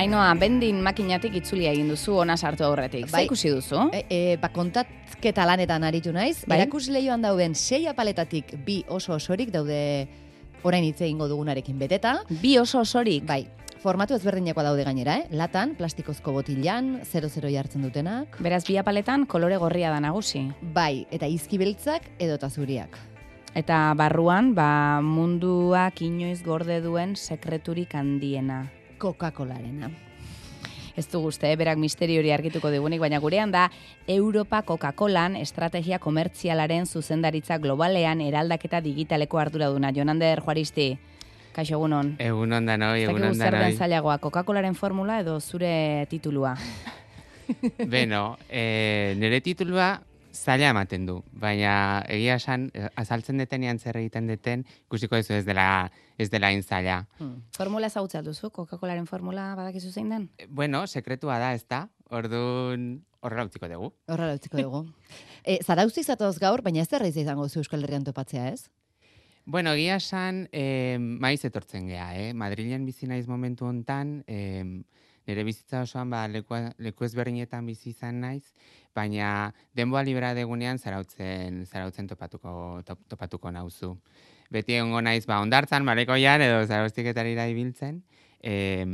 Ainoa, bendin makinatik itzulia egin duzu ona sartu aurretik. Bai. ikusi duzu? E, e, ba, kontatketa lanetan aritu naiz. Bai. Erakus lehioan dauden sei apaletatik bi oso osorik daude orain hitz egingo dugunarekin beteta. Bi oso osorik? Bai. Formatu ezberdineko daude gainera, eh? Latan, plastikozko botilan, 00 jartzen dutenak. Beraz, bi apaletan kolore gorria da nagusi. Bai, eta izkibeltzak edo zuriak. Eta barruan, ba, munduak inoiz gorde duen sekreturik handiena. Coca-Colarena. Ez du guzti, eh? berak misteri hori argituko digunik, baina gurean da Europa Coca-Colan estrategia komertzialaren zuzendaritza globalean eraldaketa digitaleko arduraduna. Jonander Juaristi, Kaixo, egunon. Egunon da noi, egunon da noi. zailagoa, Coca-Colaren formula edo zure titulua? Beno, e, nire titulua zaila ematen du, baina egia esan, eh, azaltzen detenean zer egiten deten, ikusiko ez ez dela ez dela inzaila. Hmm. Formula ezagutzen duzu, Coca-Colaren formula badakizu zein den? Bueno, sekretua da, ez da? Orduan, horrela utziko dugu. Horrela utziko dugu. e, Zarauzti zatoz gaur, baina ez da izango zu Euskal Herrian topatzea, ez? Bueno, egia esan, eh, maiz etortzen gea, eh? Madrilen bizi naiz momentu hontan, eh, nire bizitza osoan ba, leku, leku ezberdinetan bizi izan naiz, baina denboa libera degunean zarautzen, zarautzen topatuko, top, topatuko nauzu. Beti egongo naiz, ba, ondartzan, malekoian, edo zarostiketari ibiltzen, eh,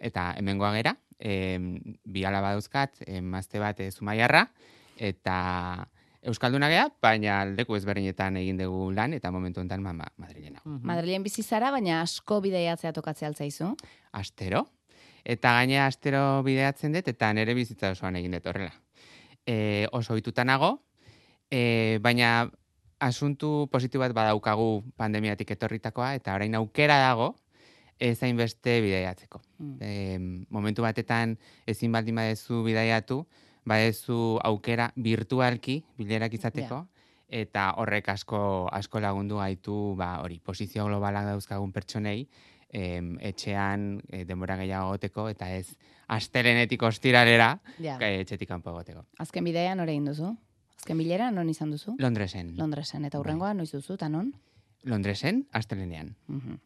eta hemengoa gera, eh, bi alaba dauzkat, eh, mazte bat eh, zumaiarra, eta Euskalduna gea, baina leku ezberdinetan egin dugu lan, eta momentu enten ma, ma, Madrilena. Mm -hmm. Madrilen bizi zara, baina asko bideiatzea tokatzea altzaizu? Astero. Eta gaine astero bideatzen dut, eta nere bizitza osoan egin dut horrela. E, oso hituta nago, e, baina asuntu positibo bat badaukagu pandemiatik etorritakoa, eta orain aukera dago, ezain beste bideiatzeko. Mm. E, momentu batetan ezin baldin badezu bideiatu, badezu aukera virtualki bilerak izateko, eta horrek asko asko lagundu gaitu ba, hori, posizio globalak dauzkagun pertsonei, em, etxean e, denbora gehiago goteko, eta ez astelenetik ostiralera yeah. etxetik kanpo goteko. Azken bidean nore duzu? Azken bilera non izan duzu? Londresen. Londresen, eta hurrengoa bai. noiz duzu, eta non? Londresen, astelenean. Uh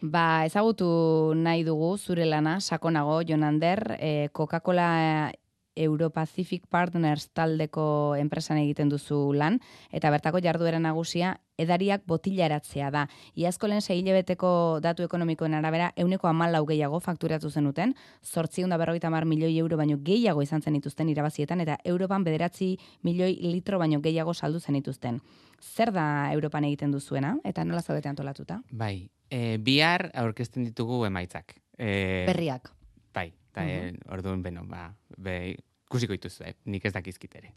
Ba, ezagutu nahi dugu zure lana, sakonago, Jonander, e, Coca-Cola Euro-Pacific Partners taldeko enpresan egiten duzu lan, eta bertako jarduera nagusia edariak botila eratzea da. Iazko lehen beteko datu ekonomikoen arabera, euneko amalau gehiago fakturatu zenuten, sortziunda berrogeita mar milioi euro baino gehiago izan zen ituzten irabazietan, eta Europan bederatzi milioi litro baino gehiago saldu zen ituzten. Zer da Europan egiten duzuena, eta nola zaudete antolatuta? Bai, e, bihar aurkezten ditugu emaitzak. E, Berriak. Bai, eta uh -huh. orduan, beno, ba, be, kusiko dituzu, eh? nik ez dakizkit ere.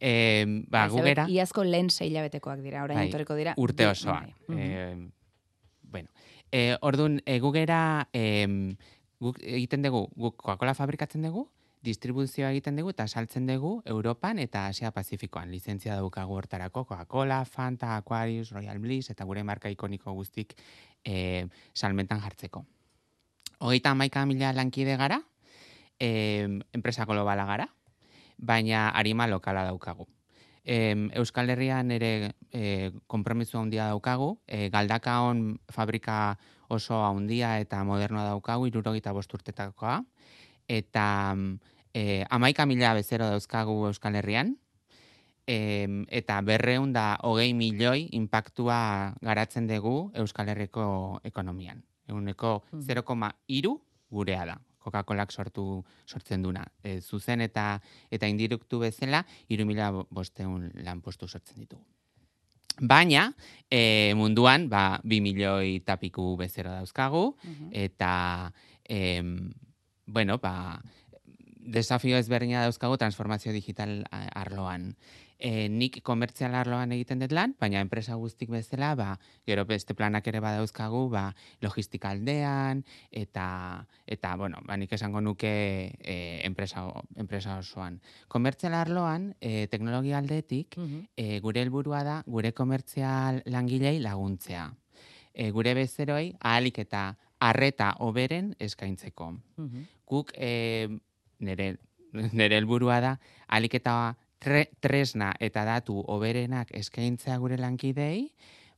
E, ba, gugera... Iazko lehen zeila betekoak dira, orain bai, entoreko dira. Urte osoa. Bai. E, bueno, e, orduan, e, gugera, e, guk egiten dugu, guk Coca-Cola fabrikatzen dugu, distribuzioa egiten dugu eta saltzen dugu Europan eta Asia Pazifikoan. Lizentzia daukagu hortarako Coca-Cola, Fanta, Aquarius, Royal Bliss eta gure marka ikoniko guztik e, salmentan jartzeko. Hogeita amaika mila lankide gara, enpresa globala gara, baina harima lokala daukagu. E, Euskal Herrian ere e, kompromisu handia daukagu, e, galdakaon fabrika oso handia eta modernoa daukagu, irurogita bosturtetakoa, eta e, amaika mila bezero dauzkagu Euskal Herrian, e, eta berreun da hogei milioi impactua garatzen dugu Euskal Herriko ekonomian. Eguneko 0,3 mm. gurea da. Coca-Colak sortu sortzen duna. E, zuzen eta eta indirektu bezala, iru mila bosteun lan postu sortzen ditugu. Baina, e, munduan, ba, bi milioi tapiku bezero dauzkagu, mhm. eta, e, bueno, ba, desafio ezberdina dauzkagu transformazio digital arloan. E, nik komertzial arloan egiten dut lan, baina enpresa guztik bezala, ba, gero beste planak ere badauzkagu, ba, logistika aldean, eta, eta bueno, ba, nik esango nuke e, enpresa, enpresa osoan. Komertzial arloan, e, teknologia aldetik, e, gure helburua da, gure komertzial langilei laguntzea. E, gure bezeroi, ahalik eta arreta oberen eskaintzeko. Guk, e, nire, nire helburua da, alik eta tresna eta datu oberenak eskaintzea gure lankidei,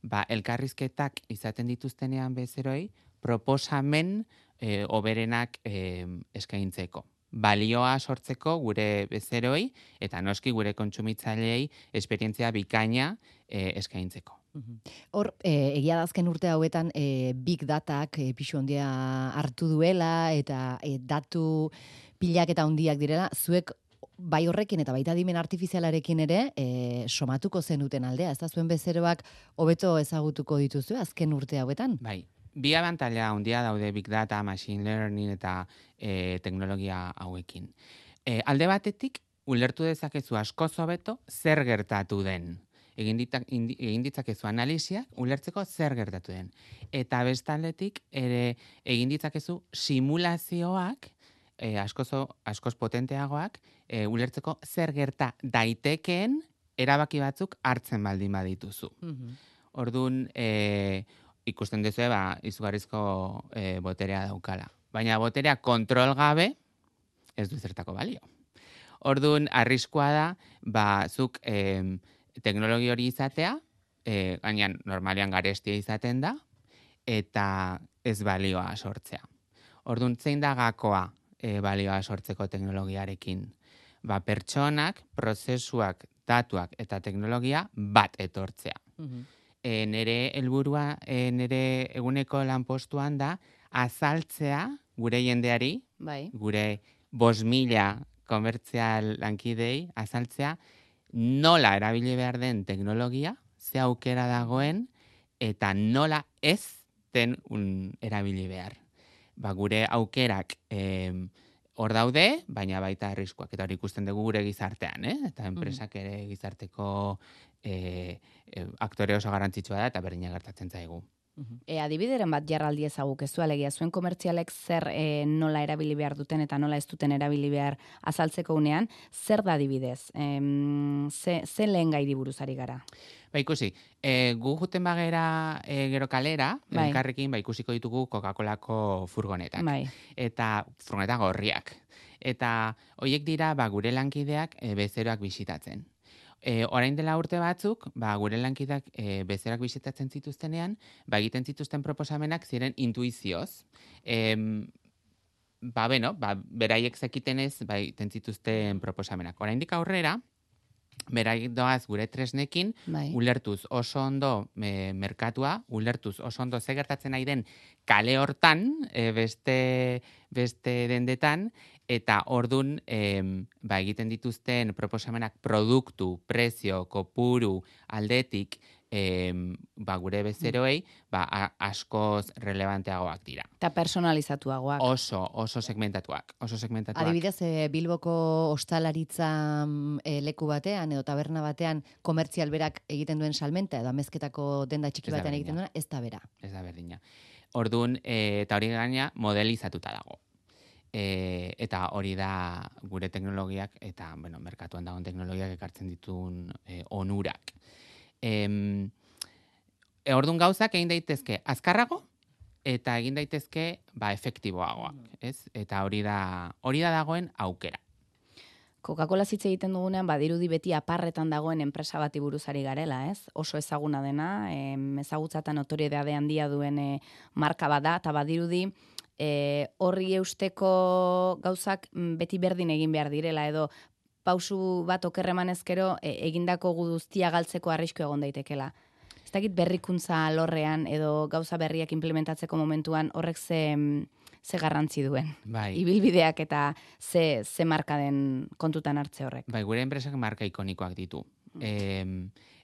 ba, elkarrizketak izaten dituztenean bezeroi, proposamen e, oberenak e, eskaintzeko. Balioa sortzeko gure bezeroi eta noski gure kontsumitzaileei esperientzia bikaina e, eskaintzeko. Hor, e, egia dazken urte hauetan e, big datak e, pixu handia hartu duela eta e, datu pilak eta handiak direla, zuek bai horrekin eta baita dimen artifizialarekin ere e, somatuko zenuten aldea. Ez da zuen bezeroak hobeto ezagutuko dituzu azken urte hauetan? Bai, bi abantaila handia daude big data, machine learning eta e, teknologia hauekin. E, alde batetik, ulertu dezakezu asko zobeto zer gertatu den. Egin, ditak, egin ditzakezu analiziak, ulertzeko zer gertatu den. Eta bestaldetik, ere egin ditzakezu simulazioak, e, askozo, askoz potenteagoak, e, ulertzeko zer gerta daitekeen erabaki batzuk hartzen baldin badituzu. Mm Orduan, e, ikusten duzu, ba, izugarrizko e, boterea daukala. Baina boterea kontrol gabe, ez du zertako balio. Orduan, arriskoa da, ba, zuk e, teknologi hori izatea, e, gainean normalian garestia izaten da, eta ez balioa sortzea. Orduan, zein da gakoa e, balioa sortzeko teknologiarekin? Ba, pertsonak, prozesuak, datuak eta teknologia bat etortzea. Mm e, nere helburua e, nere eguneko lanpostuan da azaltzea gure jendeari, bai. gure bos mila komertzial lankidei, azaltzea nola erabili behar den teknologia, ze aukera dagoen, eta nola ez den un erabili behar. Ba, gure aukerak hor daude, baina baita arriskuak eta hori ikusten dugu gure gizartean, eh? eta enpresak ere gizarteko e, e, aktore oso garantzitsua da eta berdina gertatzen zaigu. E, adibideren bat jarraldi ezaguk ez alegia zuen komertzialek zer e, nola erabili behar duten eta nola ez duten erabili behar azaltzeko unean, zer da adibidez? E, ze, ze lehen gai buruzari gara? Ba ikusi, e, gu juten bagera e, gero kalera, bai. elkarrekin ba ikusiko ditugu Coca-Colako furgonetak. Bai. Eta furgoneta gorriak. Eta hoiek dira ba, gure lankideak e, bezeroak bisitatzen. E, orain dela urte batzuk, ba, gure lankideak e, bezeroak bisitatzen zituztenean, ba, egiten zituzten proposamenak ziren intuizioz. E, ba, beno, ba, beraiek zekitenez, ba, egiten zituzten proposamenak. Orain aurrera, Beraik doaz gure tresnekin, bai. ulertuz oso ondo e, merkatua, ulertuz oso ondo ze gertatzen nahi den kale hortan, e, beste, beste dendetan, eta ordun e, ba, egiten dituzten proposamenak produktu, prezio, kopuru, aldetik, e, ba, gure bezeroei ba, askoz relevanteagoak dira. Eta personalizatuagoak. Oso, oso segmentatuak. Oso segmentatuak. Adibidez, e, Bilboko ostalaritza e, leku batean edo taberna batean komertzial berak egiten duen salmenta edo amezketako denda txiki batean egiten duena, ez da bera. Ez da berdina. Orduan, e, eta hori gaina modelizatuta dago. E, eta hori da gure teknologiak eta bueno, merkatuan dagoen teknologiak ekartzen ditun e, onurak em, e, orduan gauzak egin daitezke azkarrago eta egin daitezke ba efektiboagoak, mm. ez? Eta hori da hori da dagoen aukera. Coca-Cola zitze egiten dugunean badirudi beti aparretan dagoen enpresa bati buruzari garela, ez? Oso ezaguna dena, em, ezagutzatan notoriedade handia duen e, marka bada eta badirudi e, horri eusteko gauzak mm, beti berdin egin behar direla edo pausu bat okerreman ezkero e, egindako guztia galtzeko arrisku egon daitekela. Ez dakit berrikuntza lorrean edo gauza berriak implementatzeko momentuan horrek ze, ze garrantzi duen. Bai. Ibilbideak eta ze, ze marka den kontutan hartze horrek. Bai, gure enpresak marka ikonikoak ditu. E,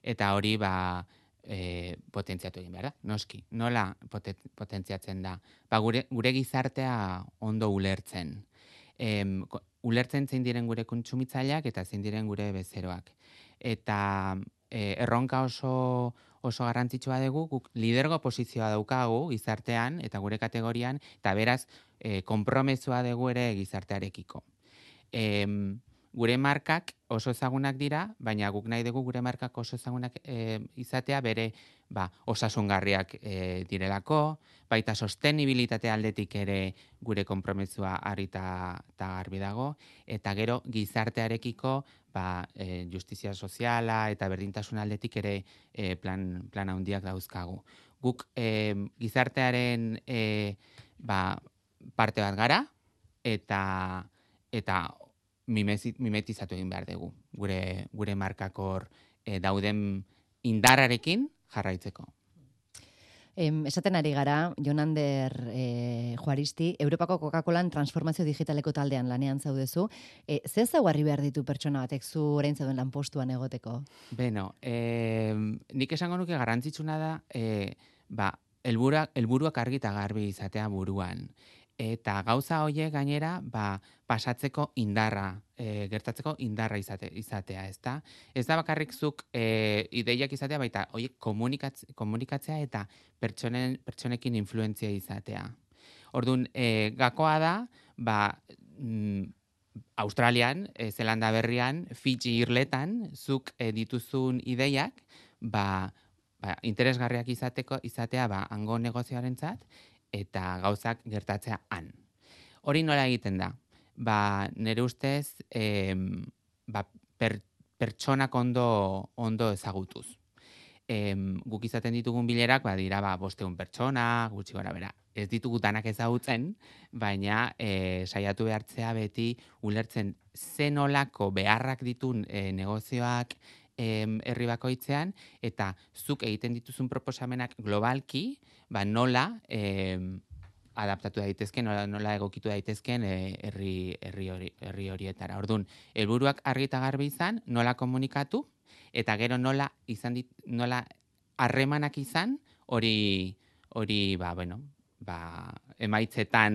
eta hori ba, e, potentziatu egin behar da, noski. Nola potentziatzen da? Ba, gure, gure gizartea ondo ulertzen em, ulertzen zein diren gure kontsumitzaileak eta zein diren gure bezeroak. Eta e, erronka oso oso garrantzitsua dugu, guk lidergo posizioa daukagu gizartean eta gure kategorian, eta beraz, e, konpromesua dugu ere gizartearekiko. E, gure markak oso ezagunak dira, baina guk nahi dugu gure markak oso ezagunak e, izatea bere ba, osasungarriak e, direlako, baita sostenibilitate aldetik ere gure konpromesua harita eta garbi dago, eta gero gizartearekiko ba, e, justizia soziala eta berdintasun aldetik ere e, plan, plan handiak dauzkagu. Guk e, gizartearen e, ba, parte bat gara, eta eta mimetizatu egin behar dugu. Gure, gure markakor eh, dauden indarrarekin jarraitzeko. Em, esaten ari gara, Jonander e, Juaristi, Europako Coca-Colan transformazio digitaleko taldean lanean zaudezu. E, ze zaugarri behar ditu pertsona batek zu orain zauden lanpostuan egoteko? Beno, eh, nik esango nuke garrantzitsuna da, eh, ba, helburuak, helburuak argi eta garbi izatea buruan. Eta gauza horiek gainera, ba, pasatzeko indarra, e, gertatzeko indarra izate, izatea, ezta? Ez da bakarrik zuk e, ideiak izatea, baita horiek komunikatz, komunikatzea eta pertsonen, pertsonekin influentzia izatea. Orduan, e, gakoa da, ba, mm, Australian, e, Zelanda berrian, Fiji irletan, zuk e, dituzun ideiak, ba, ba, interesgarriak izateko izatea ba hango negozioarentzat eta gauzak gertatzea han. Hori nola egiten da? Ba, nire ustez, em, ba, per, pertsonak ondo, ondo ezagutuz. Em, guk izaten ditugun bilerak, ba, dira, ba, bosteun pertsona, gutxi gora bera. Ez ditugu danak ezagutzen, baina e, saiatu behartzea beti ulertzen zen olako beharrak ditun e, negozioak em, herri bakoitzean, eta zuk egiten dituzun proposamenak globalki, ba, nola em, adaptatu daitezken, nola, nola egokitu daitezken eh, herri, herri, hori, herri horietara. Orduan, helburuak argi eta garbi izan, nola komunikatu, eta gero nola izan dit, nola harremanak izan, hori, hori, ba, bueno, ba, emaitzetan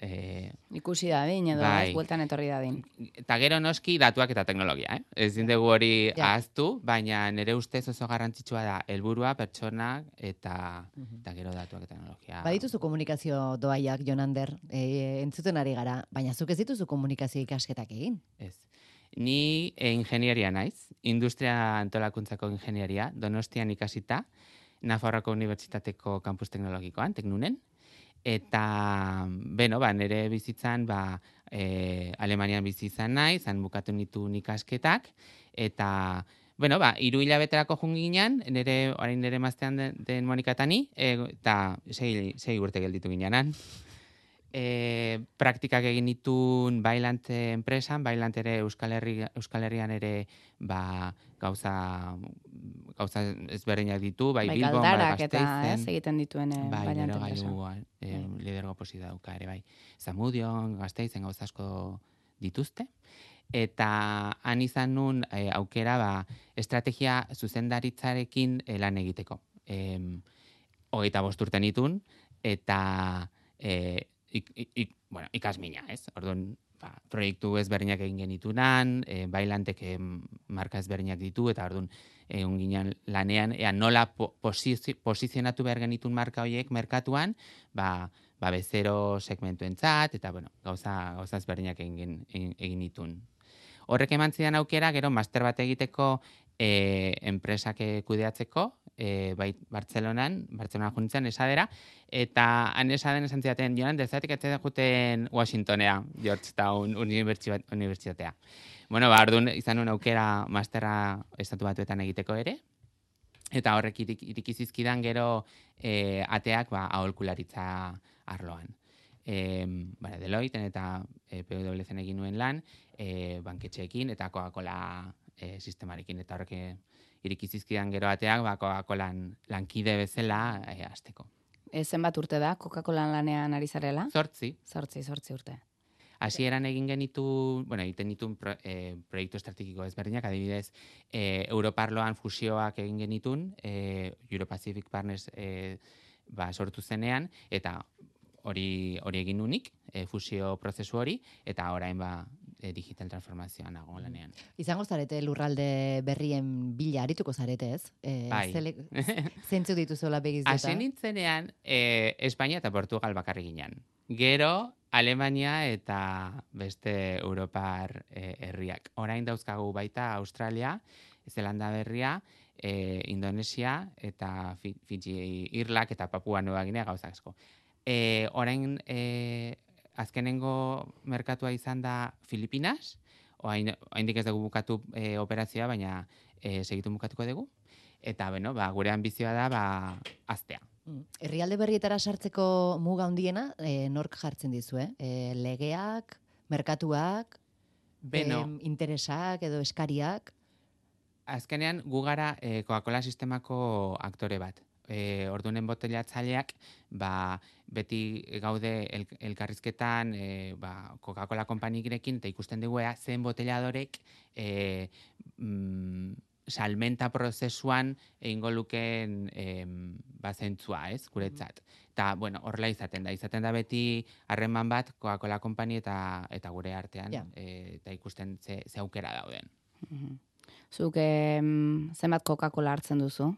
eh, Ikusi da din, edo Bai. ez, bueltan etorri da din. eta gero noski datuak eta teknologia, eh? Ez dugu hori Ja. ahaztu, baina nire ustez oso garrantzitsua da helburua pertsonak eta Mhm. eta gero datuak eta teknologia. Badituzu komunikazio doaiak, Jonander, e, entzuten ari gara, baina zuk ez dituzu komunikazio ikasketak egin. Ez. Ni e, ingenieria naiz, industria antolakuntzako ingenieria, donostian ikasita, Nafarroako Unibertsitateko kampus teknologikoan, teknunen, eta, beno, ba, nire bizitzan, ba, e, Alemanian bizi izan naiz, han bukatu nituen ikasketak, eta, bueno, ba, iru hilabeterako junginan, nire, orain nire maztean den, den Monika eta ni, e, eta sei, sei urte gelditu ginenan. E, praktikak egin ditun Bailant enpresan, Bailant ere Euskal, Herri, Euskal Herrian ere ba, gauza, gauza ezberdinak ditu, bai, Bai, Bilbon, bai, eta Gasteizen. ez, egiten dituen eh, Bai, variante nero enpresa. gailu, eh, Bai. lidergo posi dauka ere, bai. Zamudion, gazteizen gauza asko dituzte. Eta han izan nun eh, aukera ba, estrategia zuzendaritzarekin eh, lan egiteko. Em, hogeita bost urte nitun, eta eh, ik, ik, ik, bueno, ikasmina, ez? Orduan, ba, proiektu ezberdinak egin genitunan, e, bailantek em, marka ezberdinak ditu, eta orduan, egon ginen lanean, ea nola po, posizi, posizionatu behar genitun marka horiek merkatuan, ba, ba bezero segmentuentzat, eta bueno, gauza, gauza ezberdinak egin, egin, egin nitun. Horrek eman zidan aukera, gero master bat egiteko e, enpresak eh, kudeatzeko, e, bai Bartzelonan, Bartzelona juntzen esadera, eta han esaden esan zidaten, joan, dezatik etzen juten Washingtonea, Georgetown unibertsi- unibertsitatea. Bueno, ba, orduan izan un aukera masterra estatu batuetan egiteko ere, eta horrek irik, iriki zizkidan gero e, ateak ba, aholkularitza arloan. E, bara, Deloitte eta e, PwC egin nuen lan, e, banketxeekin eta Coca-Cola e, sistemarekin, eta horrek e, iriki zizkidan gero ateak ba, Coca-Colan lankide bezala e, azteko. E, zenbat urte da, Coca-Cola lanean ari zarela? Zortzi, Zortzi, zortzi urte. Hasieran egin genitu, bueno, egiten ditun pro, e, proiektu estrategiko ezberdinak, adibidez, e, Europarloan fusioak egin genitun, e, Euro-Pacific Partners e, ba, sortu zenean, eta hori hori egin nunik, e, fusio prozesu hori, eta orain ba, e, digital transformazioan nago lanean. Izango zarete lurralde berrien bila arituko zarete, ez? E, Bai. zele- Zeintzuk dituzuela begiz Hasi nintzenean, e, Espainia eta Portugal bakarrik ginen. Gero, Alemania eta beste Europar e, herriak. Orain dauzkagu baita Australia, Zelanda berria, e, Indonesia eta Fi- Fiji Irlak eta Papua Nueva Guinea gauza asko. E, orain e, azkenengo merkatua izan da Filipinas, orain, oraindik ez dugu bukatu e, operazioa, baina e, segitu bukatuko dugu. Eta, bueno, ba, gure ambizioa da, ba, aztea. Mm. Herrialde berrietara sartzeko muga handiena e, nork jartzen dizu, eh? E, legeak, merkatuak, Beno, em, interesak edo eskariak. azkenean gu gara eh, Coca-Cola sistemako aktore bat. E, ordunen botelatzaileak, ba, beti gaude el, elkarrizketan e, ba, Coca-Cola konpanikirekin eta ikusten dugu ea zen boteladorek e, mm, salmenta prozesuan egingo lukeen em, ba, zentzua, ez, guretzat. Eta, bueno, horrela izaten da. Izaten da beti harreman bat Coca-Cola konpani eta, eta gure artean, Ja. e, eta ikusten ze, ze aukera dauden. Mhm. Zuk em, zenbat Coca-Cola hartzen duzu?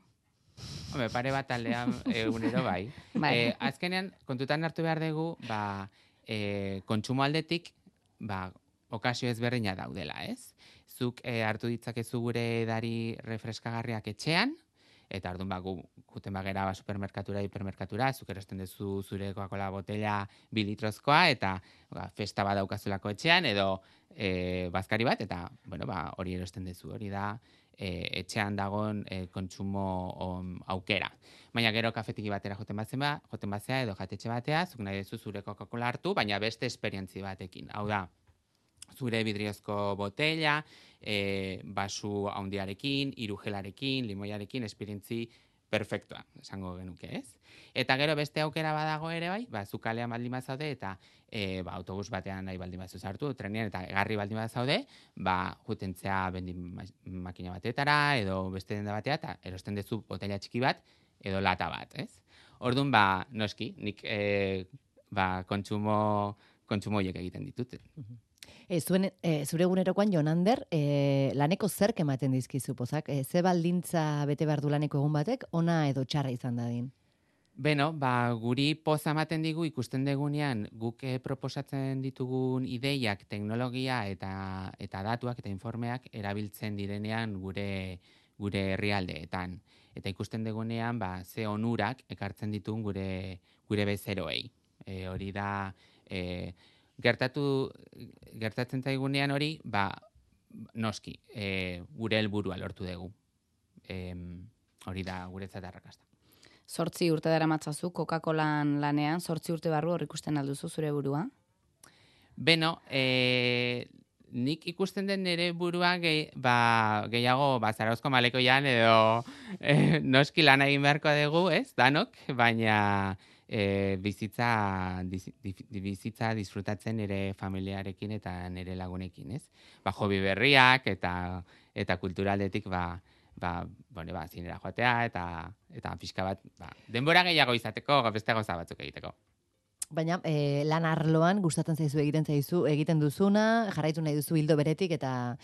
Hombre, pare bat aldean egunero bai. Bai. Eh, azkenean, kontutan hartu behar dugu, ba, e, kontsumo aldetik, ba, okazio ezberdina daudela, ez? Zuk e, hartu ditzakezu gure edari refreskagarriak etxean, eta orduan ba, gu, guten bagera ba, supermerkatura, hipermerkatura, zuk erosten duzu zure Coca-Cola botella bi litrozkoa, eta ba, festa bat daukazulako etxean, edo e, bazkari bat, eta bueno, ba, hori erosten duzu, hori da e, etxean dagoen e, kontsumo om, aukera. Baina gero kafetiki batera joten batzen ba, joten batzea edo jatetxe batea, zuk nahi duzu zure Coca-Cola hartu, baina beste esperientzi batekin. Hau da, zure bidriozko botella, e, basu haundiarekin, irugelarekin, limoiarekin, esperientzi perfektua, esango genuke, ez? Eta gero beste aukera badago ere bai, ba, zu kalean baldin bazaude eta e, ba, autobus batean nahi baldin bazu sartu, trenean eta egarri baldin bazaude, ba, jutentzea bendin ma- makina batetara edo beste denda batea eta erosten duzu botella txiki bat edo lata bat, ez? Orduan, ba, noski, nik e, ba, kontsumo, kontsumo egiten ditut. E, zuen, e, zure egunerokoan Jonander, e, laneko zerk ematen dizkizu pozak? E, ze baldintza bete behar du laneko egun batek, ona edo txarra izan dadin? Beno, ba, guri poza ematen digu ikusten degunean guk proposatzen ditugun ideiak, teknologia eta eta datuak eta informeak erabiltzen direnean gure gure herrialdeetan. Eta ikusten degunean ba, ze onurak ekartzen ditugun gure gure bezeroei. E, hori da e, gertatu gertatzen zaigunean hori, ba, noski, e, gure helburua lortu dugu. Em, hori da guretzat arrakasta. Zortzi urte dara matzazu Coca-Colan lanean, zortzi urte barru hor ikusten alduzu zure burua? Beno, e, nik ikusten den nire burua gehi, ba, gehiago ba, zarauzko malekoian edo e, noski lan egin beharko dugu, ez, danok, baina e, bizitza, dizi- di- bizitza disfrutatzen nire familiarekin eta nire lagunekin, ez? Ba, hobi berriak eta eta kulturaldetik ba, ba, bueno, ba, zinera joatea eta eta pixka bat, ba, denbora gehiago izateko, beste gauza batzuk egiteko. Baina e, lan arloan gustatzen zaizu egiten zaizu egiten duzuna, jarraitu nahi duzu hildo beretik eta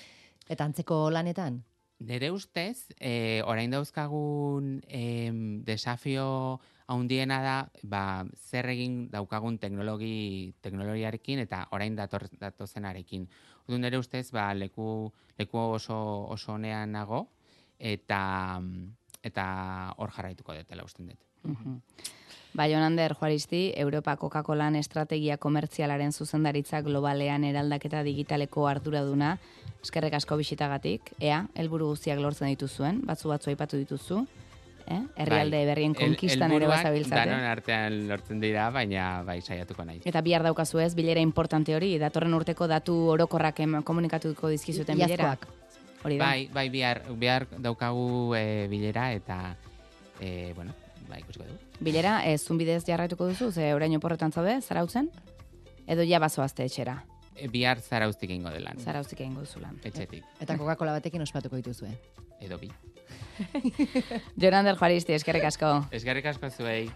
eta antzeko lanetan. Nere ustez, e, orain dauzkagun em, desafio handiena da, ba, zer egin daukagun teknologi, teknologiarekin eta orain dator, datozenarekin. Orduan nere ustez, ba, leku, leku oso, oso honean nago, eta, eta hor jarraituko dutela usten dut. Mhm. Bai, Jonander Juaristi, Europa Coca-Colan estrategia komertzialaren zuzendaritza globalean eraldaketa digitaleko arduraduna, eskerrek asko bisitagatik, ea, helburu guztiak lortzen dituzuen, batzu batzu aipatu dituzu, eh? herrialde berrien El- konkistan ere bazabiltzate. Danon artean lortzen dira, baina bai saiatuko naiz. Eta bihar daukazu ez, bilera importante hori, datorren urteko datu orokorrak komunikatuko dizkizuten bilera. Hori da. Bai, bai, bihar, bihar daukagu e, bilera eta, e, bueno, bai, ikusiko dugu. Bilera, ez zunbidez jarraituko duzu, ze orain oporretan zaude, zarautzen? Edo ja bazoazte etxera, E, bihar zarauztik ingo delan. zarautzik egingo duzu lan. Etxetik, Eta Coca-Cola batekin ospatuko dituzue. Edo bi. Jonander Juaristi, eskerrek asko. Eskerrik asko zuei.